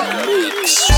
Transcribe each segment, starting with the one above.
The.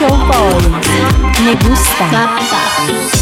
Me gusta.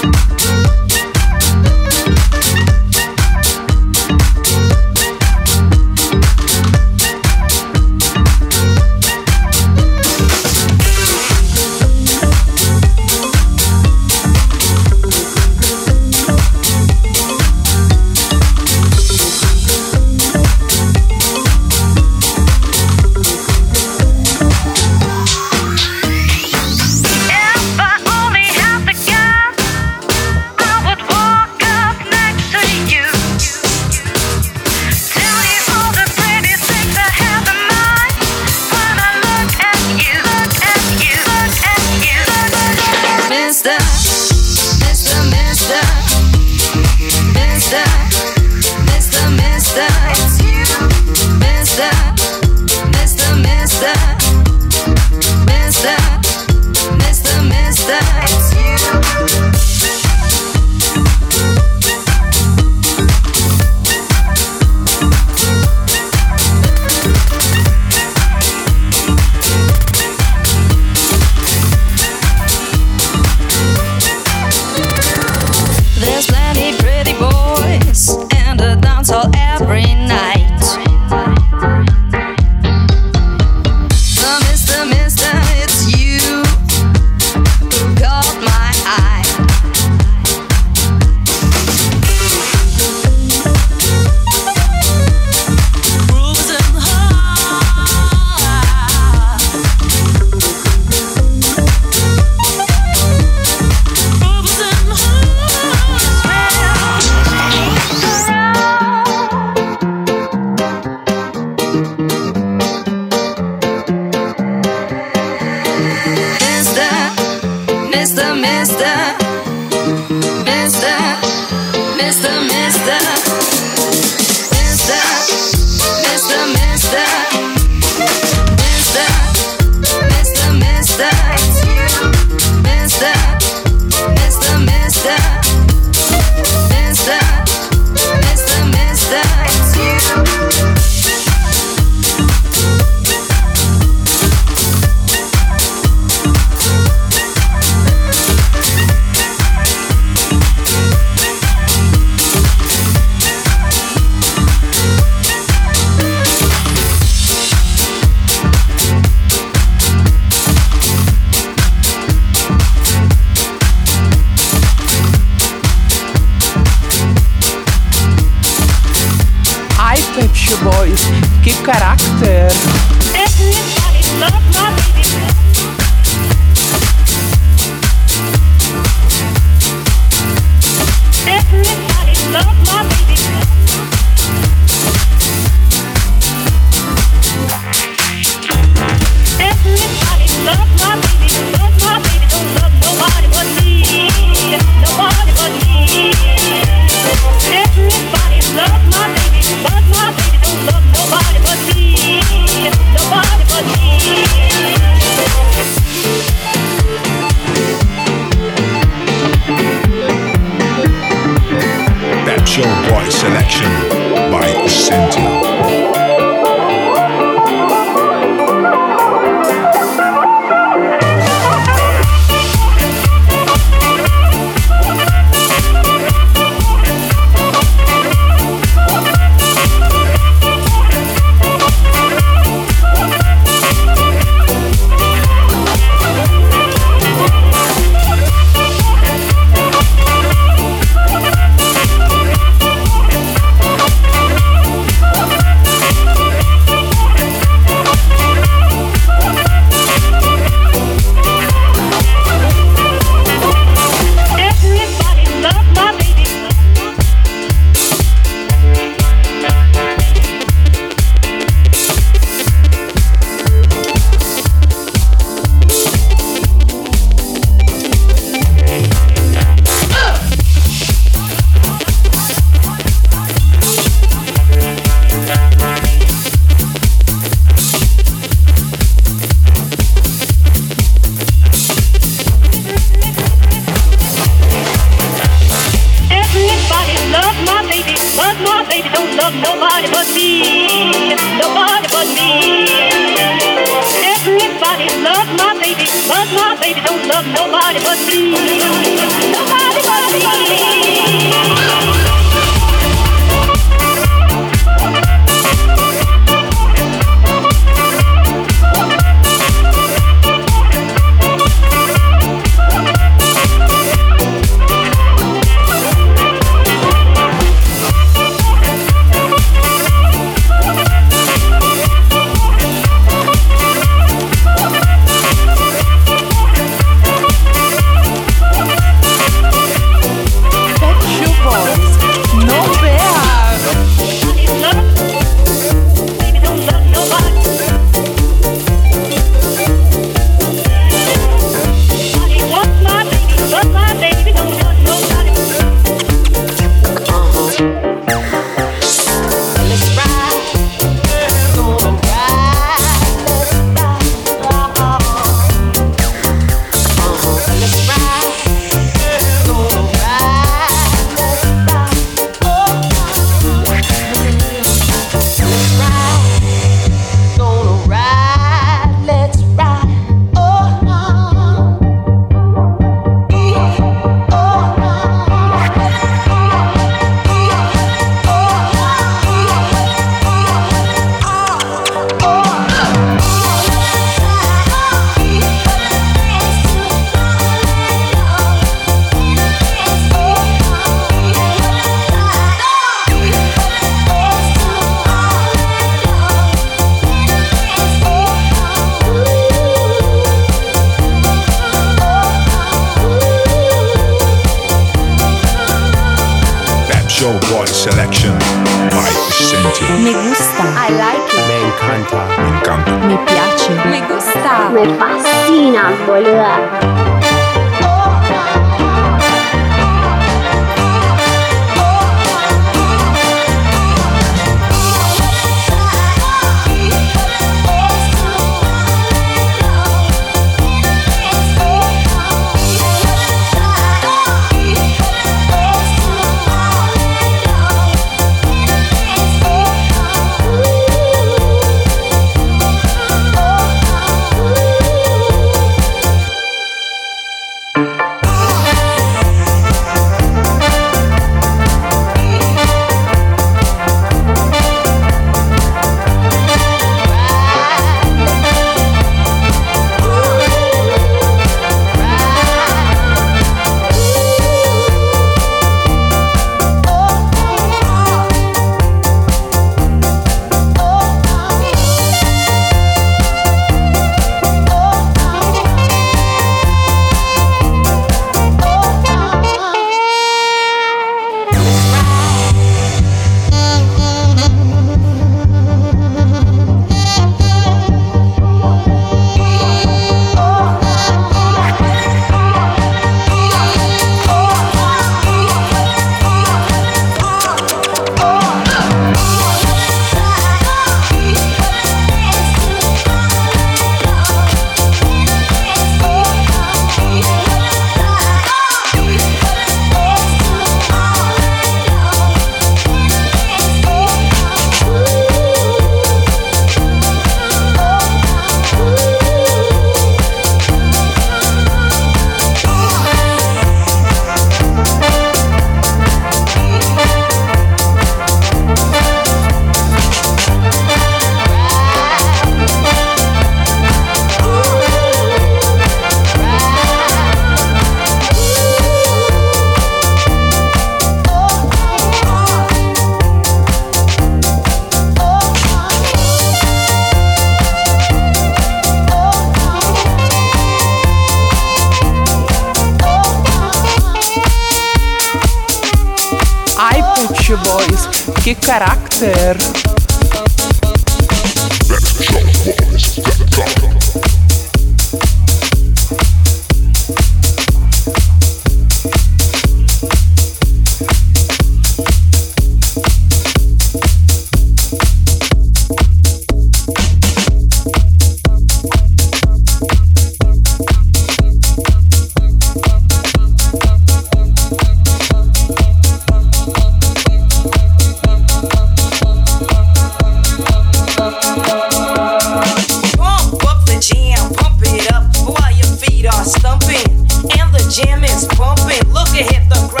jamming's pumping. Look ahead, the crowd.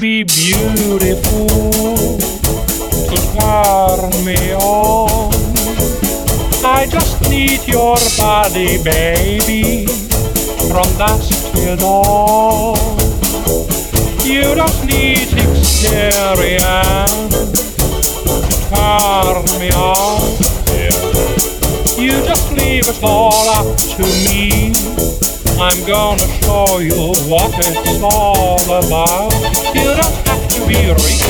Be beautiful to turn me on. I just need your body, baby, from dusk till dawn. You don't need experience to turn me on. You just leave it all up to me. I'm gonna show you what it's all about. You don't have to be rich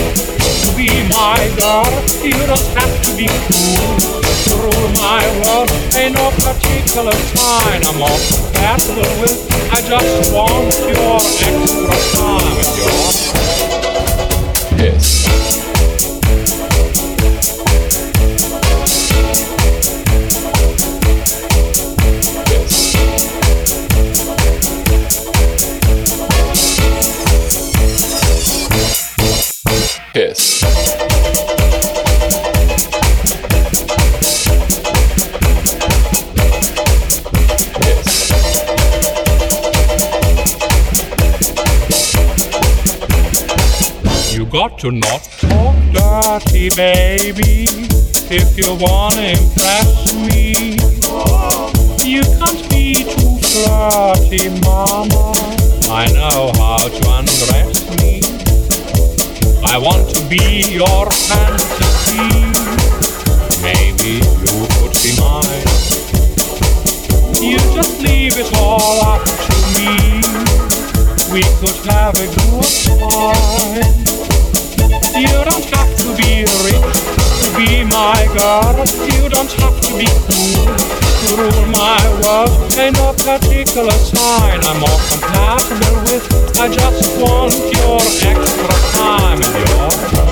to be my girl. You don't have to be cool to rule my world. Ain't no particular kind I'm all compatible with. I just want your extra time and got to not talk dirty, baby, if you wanna impress me. You can't be too flirty, mama. I know how to undress me. I want to be your fantasy. Maybe you could be mine. You just leave it all up to me. We could have a good time. You don't have to be rich to be my girl. You don't have to be cool to rule my world. Ain't no particular sign I'm more compatible with. I just want your extra time and your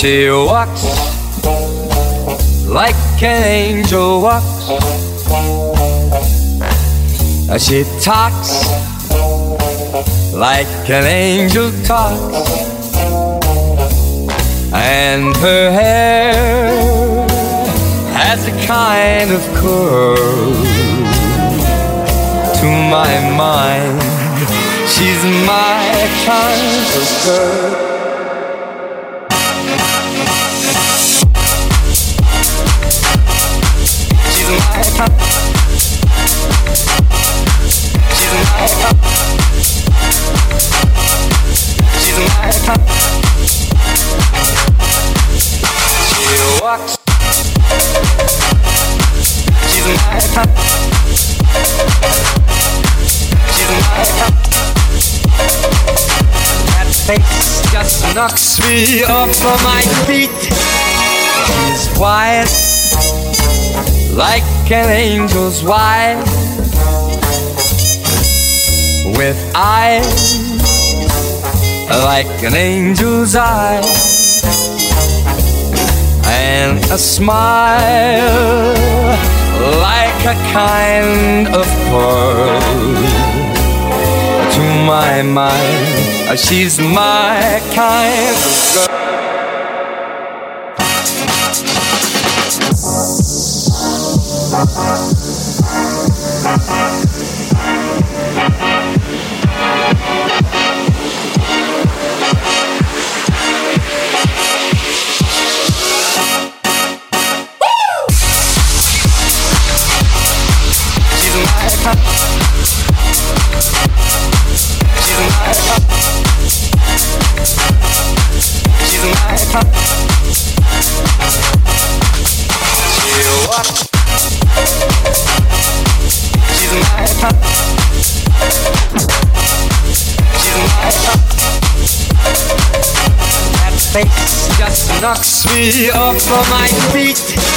She walks like an angel walks. She talks like an angel talks. And her hair has a kind of curl. To my mind, she's my kind of girl. She walks. She's my kind. She's my kind. That face just knocks me off of my feet. She's white like an angel's wife with eyes like an angel's eye and a smile like a kind of pearl. To my mind she's my kind of girl off of my feet.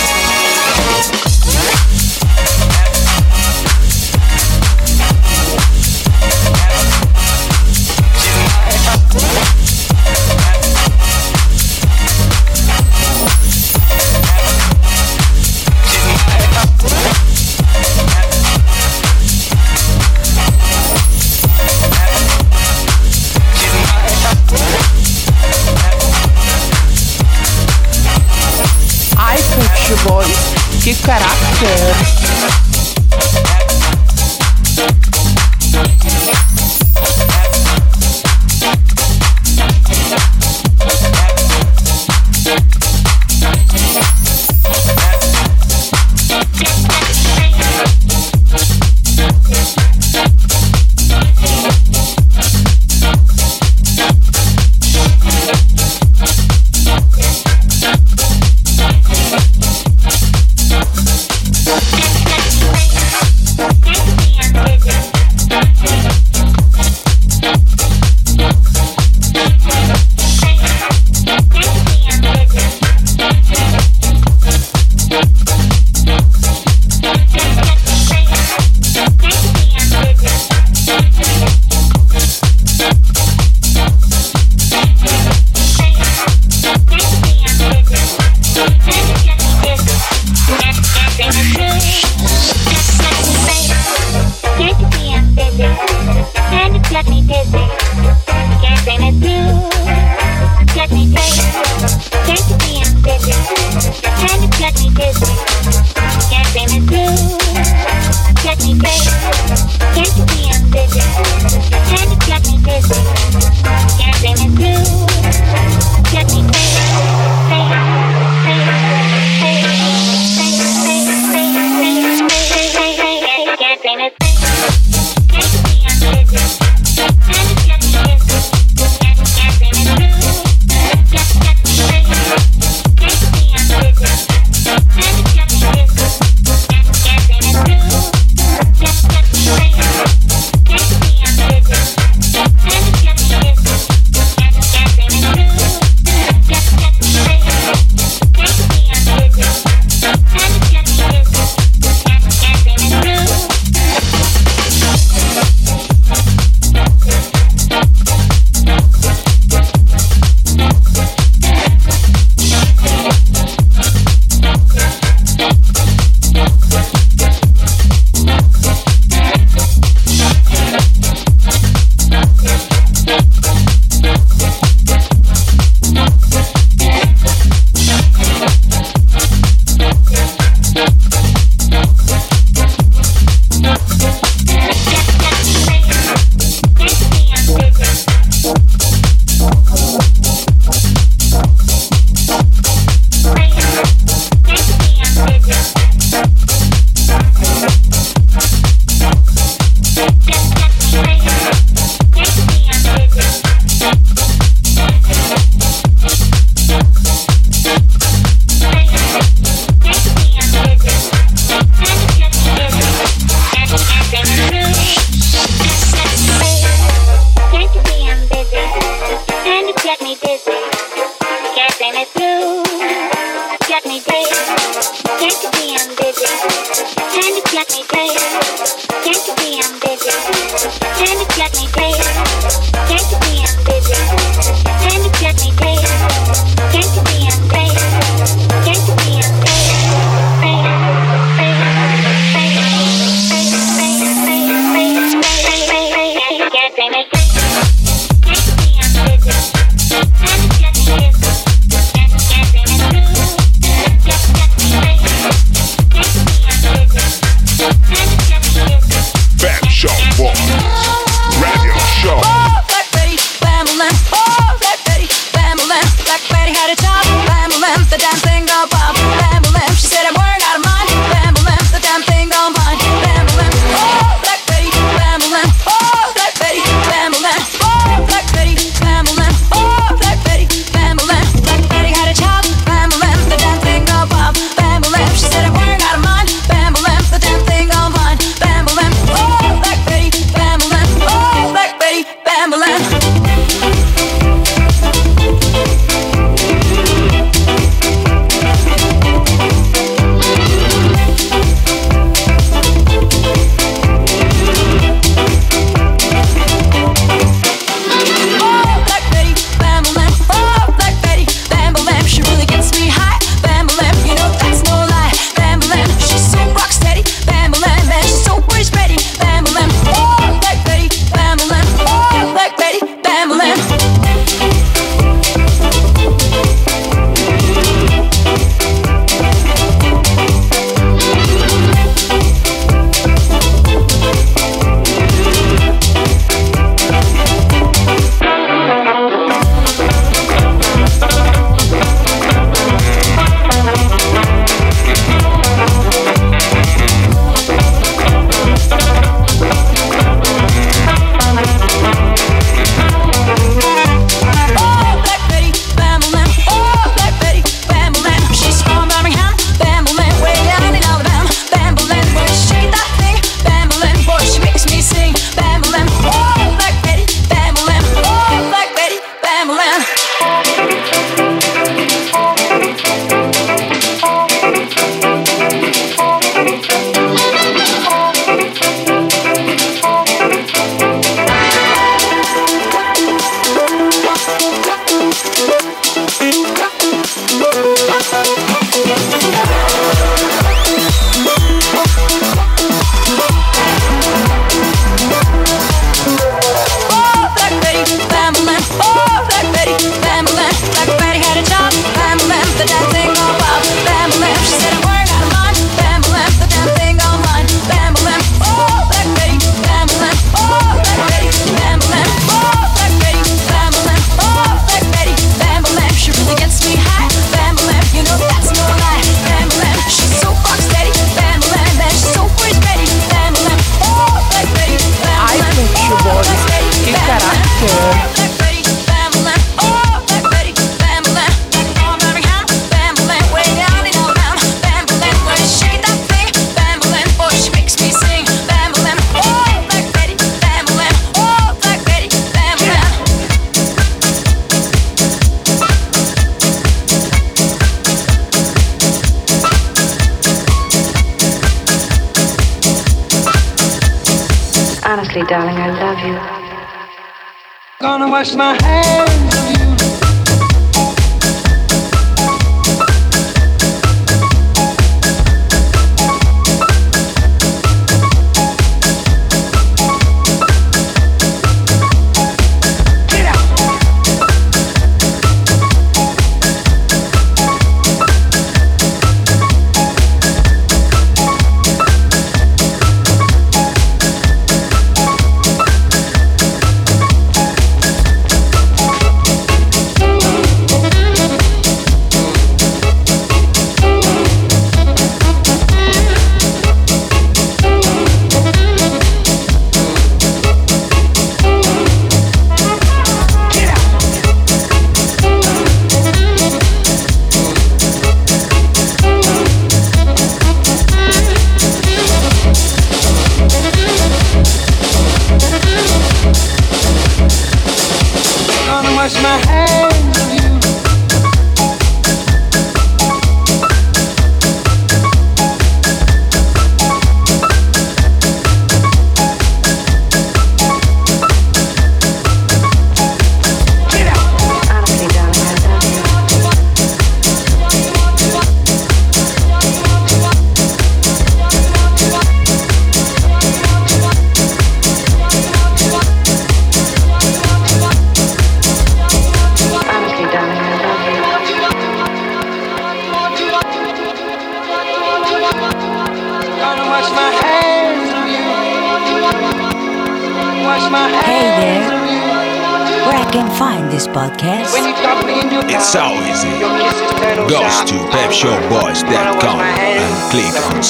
Wash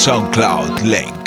SoundCloud link.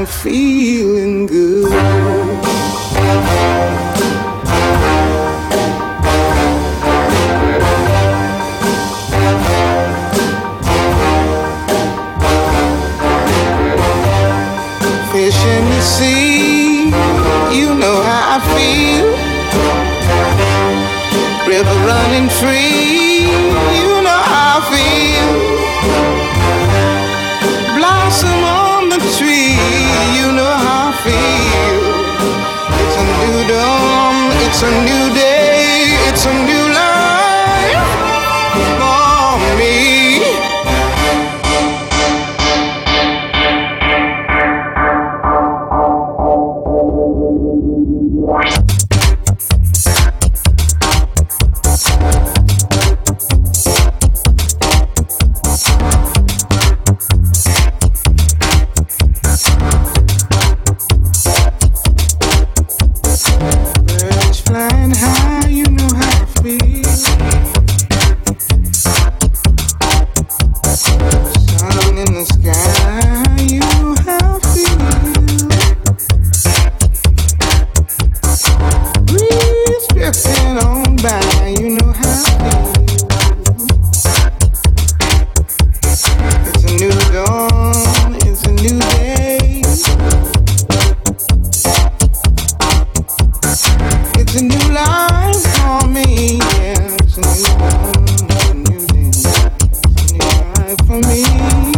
I'm feeling good.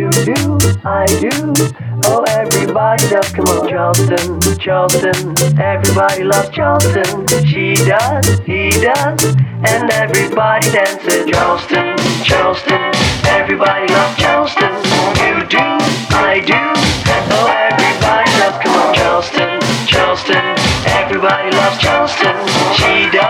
you do, I do. Oh, everybody does. Come on, Charleston, Charleston. Everybody loves Charleston. She does, he does, and everybody dances. Charleston, Charleston. Everybody loves Charleston. You do, I do. Oh, everybody does. Come on, Charleston, Charleston. Everybody loves Charleston. She does.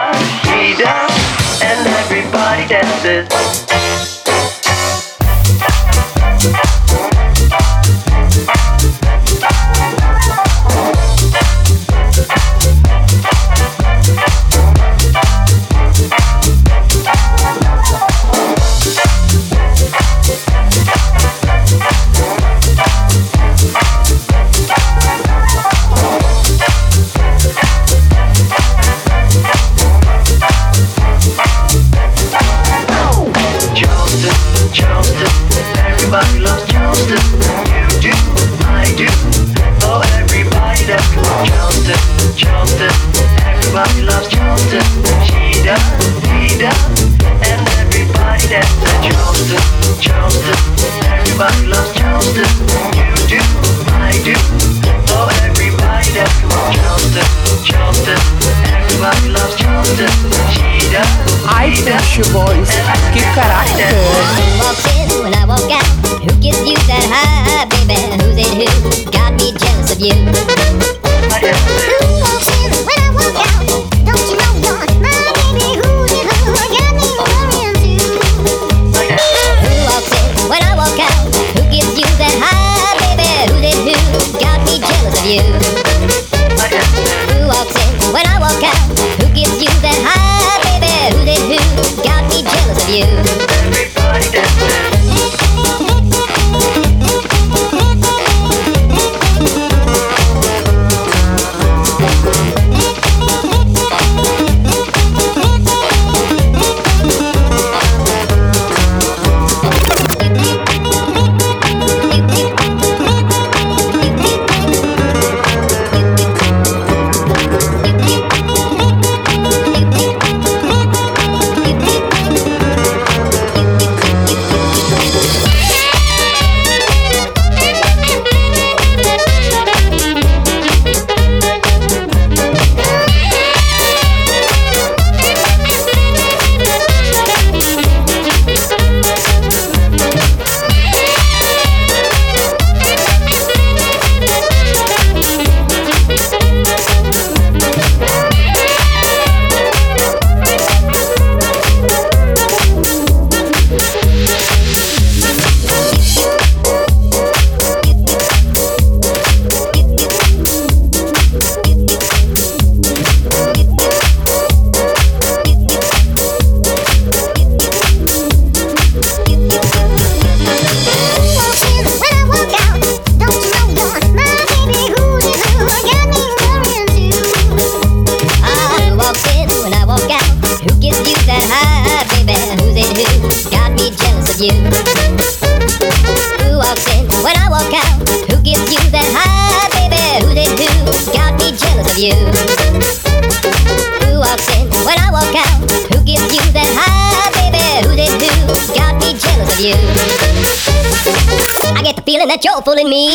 Get the feeling that you're fooling me.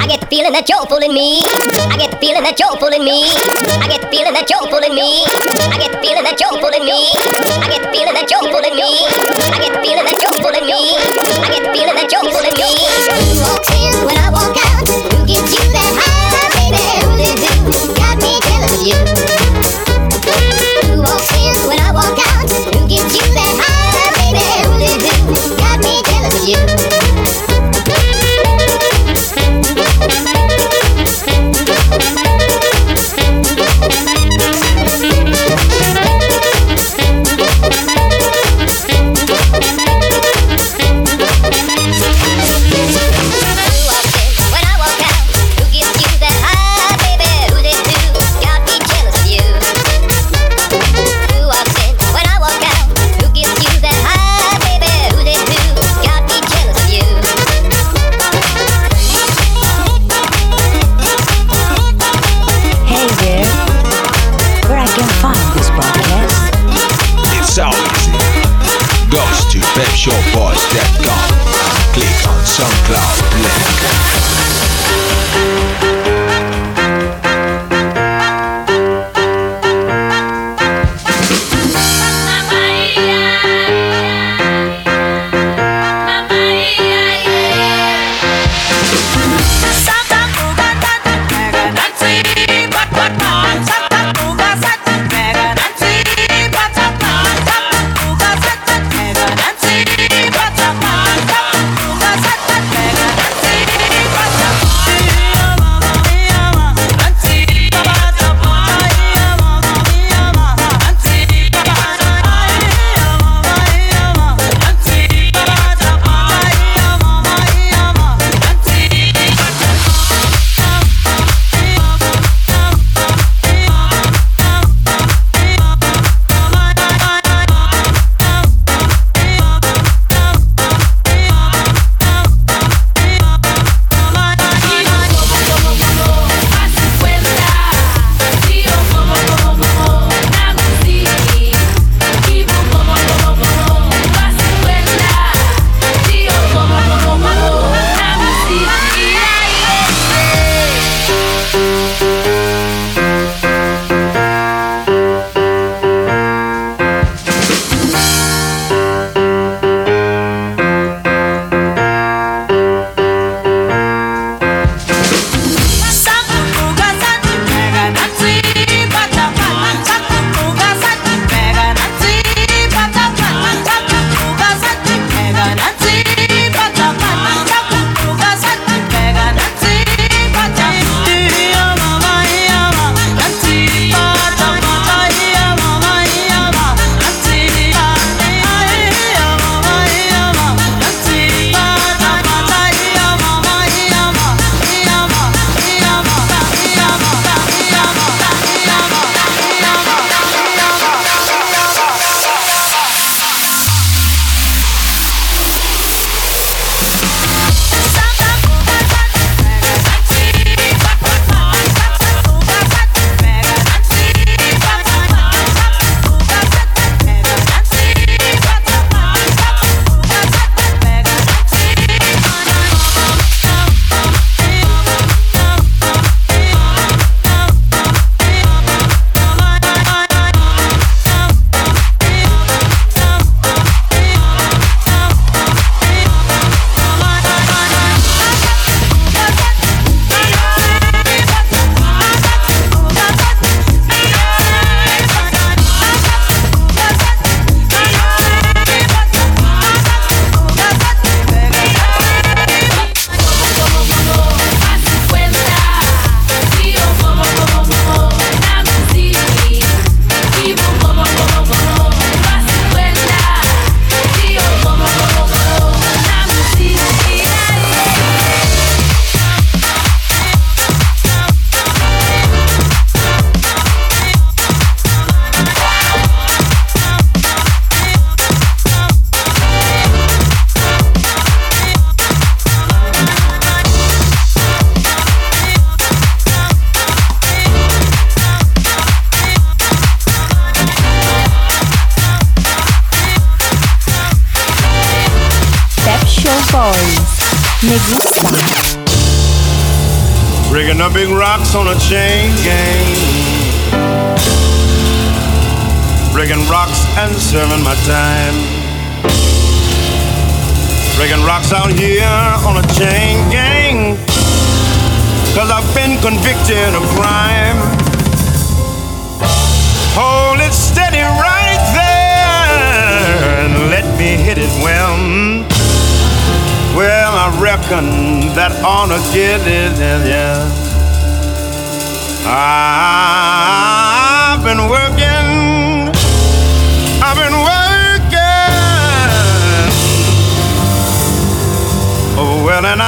I get the feeling that you're fooling me. I get the feeling that you're fooling me. I get the feeling that you're fooling me. I get the feeling that you're fooling me. I get the feeling that you're fooling me. I get the feeling that you're fooling me. I get the feeling that you're fooling me. Walks in when I walk out?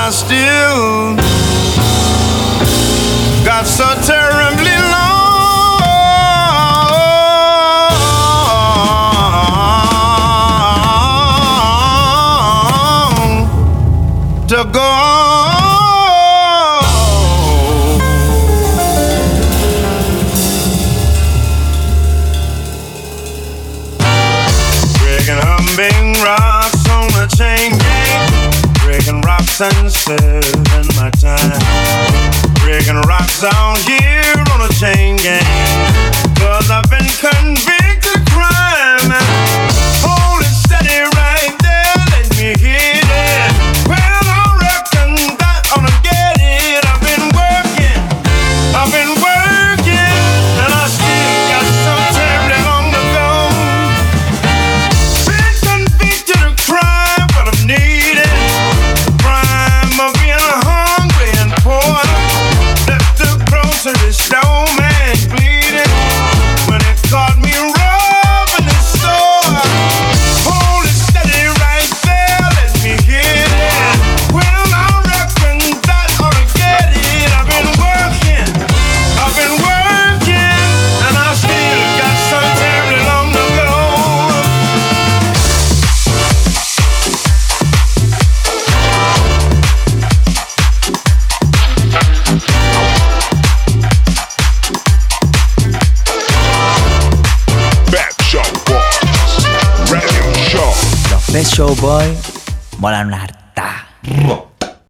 I still got so terrible. rocks out here on a chain gang. Cause I've been convinced. Showboy, by Molan Nardi.